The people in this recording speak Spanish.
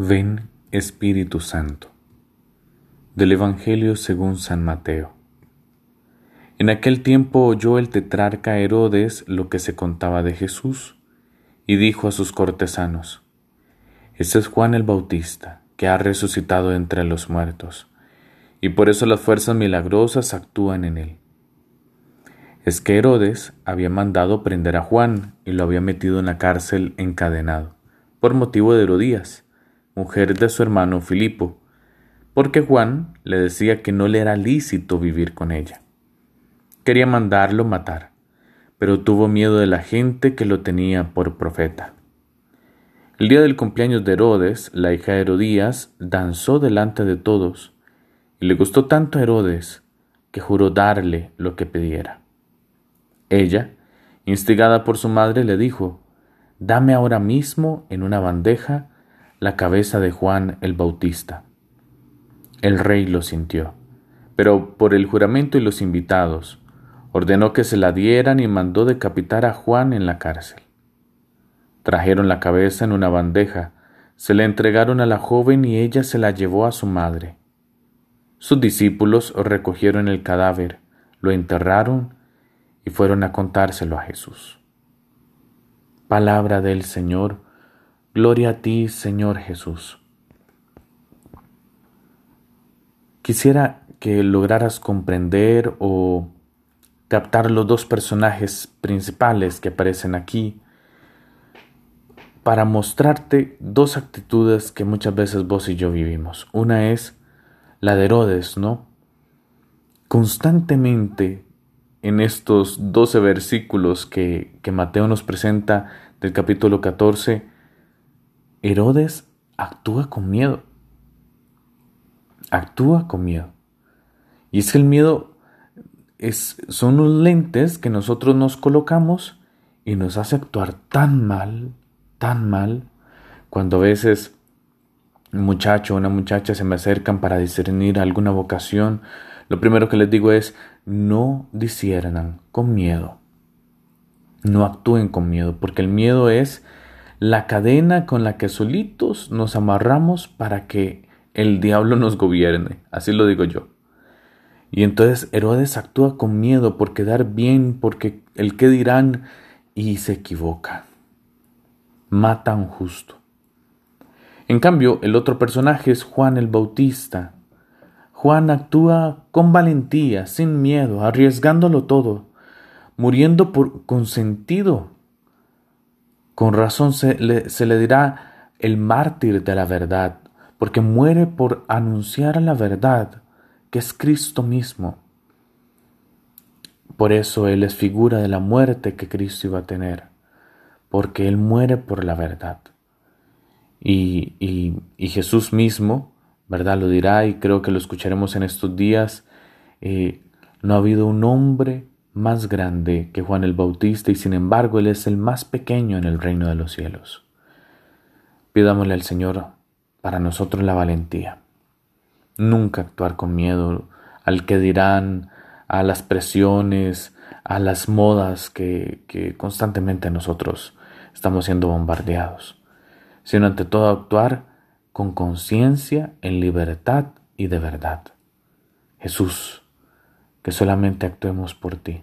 Ven Espíritu Santo. Del Evangelio según San Mateo. En aquel tiempo oyó el tetrarca Herodes lo que se contaba de Jesús, y dijo a sus cortesanos, Este es Juan el Bautista, que ha resucitado entre los muertos, y por eso las fuerzas milagrosas actúan en él. Es que Herodes había mandado prender a Juan y lo había metido en la cárcel encadenado, por motivo de Herodías mujer de su hermano Filipo, porque Juan le decía que no le era lícito vivir con ella. Quería mandarlo matar, pero tuvo miedo de la gente que lo tenía por profeta. El día del cumpleaños de Herodes, la hija de Herodías danzó delante de todos, y le gustó tanto a Herodes que juró darle lo que pidiera. Ella, instigada por su madre, le dijo, Dame ahora mismo en una bandeja la cabeza de Juan el Bautista. El rey lo sintió, pero por el juramento y los invitados, ordenó que se la dieran y mandó decapitar a Juan en la cárcel. Trajeron la cabeza en una bandeja, se la entregaron a la joven y ella se la llevó a su madre. Sus discípulos recogieron el cadáver, lo enterraron y fueron a contárselo a Jesús. Palabra del Señor, Gloria a ti, Señor Jesús. Quisiera que lograras comprender o captar los dos personajes principales que aparecen aquí para mostrarte dos actitudes que muchas veces vos y yo vivimos. Una es la de Herodes, ¿no? Constantemente en estos doce versículos que, que Mateo nos presenta del capítulo 14, Herodes actúa con miedo. Actúa con miedo. Y es que el miedo es, son los lentes que nosotros nos colocamos y nos hace actuar tan mal, tan mal, cuando a veces un muchacho o una muchacha se me acercan para discernir alguna vocación, lo primero que les digo es no disiernan con miedo. No actúen con miedo, porque el miedo es la cadena con la que solitos nos amarramos para que el diablo nos gobierne, así lo digo yo. Y entonces Herodes actúa con miedo por quedar bien, porque el que dirán, y se equivoca. Mata un justo. En cambio, el otro personaje es Juan el Bautista. Juan actúa con valentía, sin miedo, arriesgándolo todo, muriendo por consentido con razón se le, dirá el mártir de la verdad, porque muere por anunciar la verdad, que es Cristo mismo. Por eso Él es figura de la muerte que Cristo iba a tener, porque Él muere por la verdad. Y, y, Jesús mismo, ¿verdad? Lo dirá y creo que lo escucharemos en estos días. Eh, no ha habido un hombre más grande que Juan el Bautista y sin embargo Él es el más pequeño en el reino de los cielos. Pidámosle al Señor para nosotros la valentía. Nunca actuar con miedo al que dirán, a las presiones, a las modas que, que constantemente nosotros estamos siendo bombardeados, sino ante todo actuar con conciencia, en libertad y de verdad. Jesús, que solamente actuemos por ti.